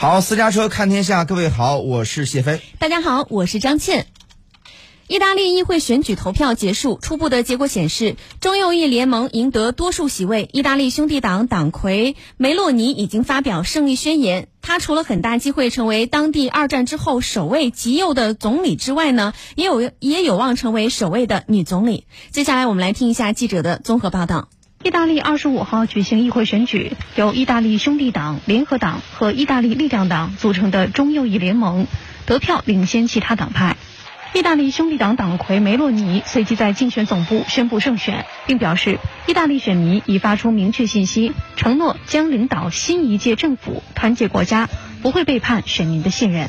好，私家车看天下，各位好，我是谢飞。大家好，我是张倩。意大利议会选举投票结束，初步的结果显示，中右翼联盟赢得多数席位。意大利兄弟党党魁梅洛尼已经发表胜利宣言，他除了很大机会成为当地二战之后首位极右的总理之外呢，也有也有望成为首位的女总理。接下来我们来听一下记者的综合报道。意大利二十五号举行议会选举，由意大利兄弟党、联合党和意大利力量党组成的中右翼联盟得票领先其他党派。意大利兄弟党党魁梅洛尼随即在竞选总部宣布胜选，并表示，意大利选民已发出明确信息，承诺将领导新一届政府，团结国家，不会背叛选民的信任。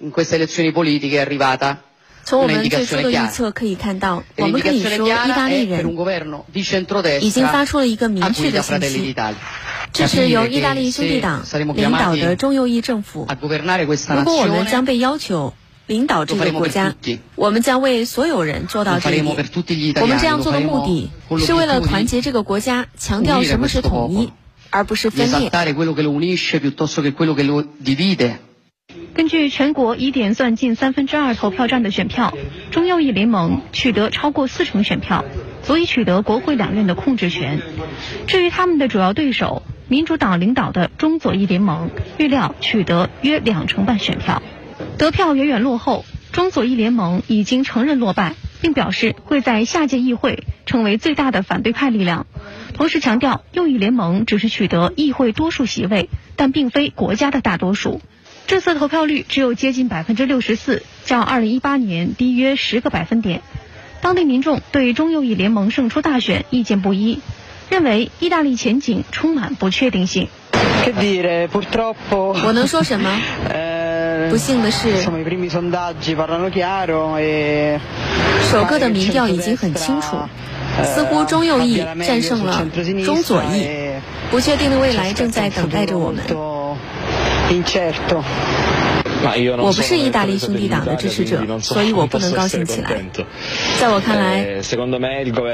In queste elezioni politiche è arrivata 从我们最初的预测可以看到，我们可以说，意大利人已经发出了一个明确的信息。支持由意大利兄弟党领导的中右翼政府。如果我们将被要求领导这个国家，我们将为所有人做到这一点。我们这样做的目的是为了团结这个国家，强调什么是统一，而不是分裂。根据全国已点算近三分之二投票站的选票，中右翼联盟取得超过四成选票，足以取得国会两院的控制权。至于他们的主要对手，民主党领导的中左翼联盟预料取得约两成半选票，得票远远落后。中左翼联盟已经承认落败，并表示会在下届议会成为最大的反对派力量。同时强调，右翼联盟只是取得议会多数席位，但并非国家的大多数。这次投票率只有接近百分之六十四，较二零一八年低约十个百分点。当地民众对中右翼联盟胜出大选意见不一。认为意大利前景充满不确定性。我能说什么？不幸的是，首个的民调已经很清楚，似乎中右翼战胜了中左翼。不确定的未来正在等待着我们。我不是意大利兄弟党的支持者，所以我不能高兴起来。在我看来，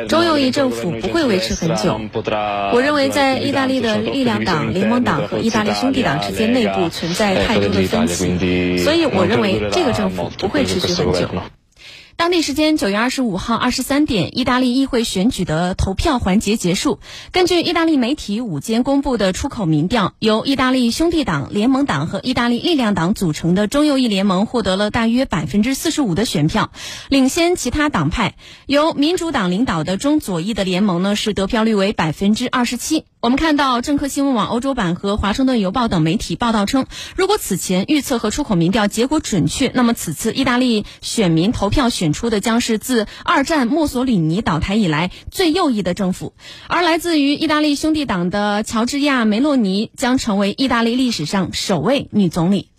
中右翼政府不会维持很久。我认为，在意大利的力量党、联盟党和意大利兄弟党之间内部存在太多的分歧，所以我认为这个政府不会持续很久。当地时间九月二十五号二十三点，意大利议会选举的投票环节结束。根据意大利媒体午间公布的出口民调，由意大利兄弟党、联盟党和意大利力量党组成的中右翼联盟获得了大约百分之四十五的选票，领先其他党派。由民主党领导的中左翼的联盟呢，是得票率为百分之二十七。我们看到政客新闻网欧洲版和华盛顿邮报等媒体报道称，如果此前预测和出口民调结果准确，那么此次意大利选民投票选选出的将是自二战墨索里尼倒台以来最右翼的政府，而来自于意大利兄弟党的乔治亚梅洛尼将成为意大利历史上首位女总理。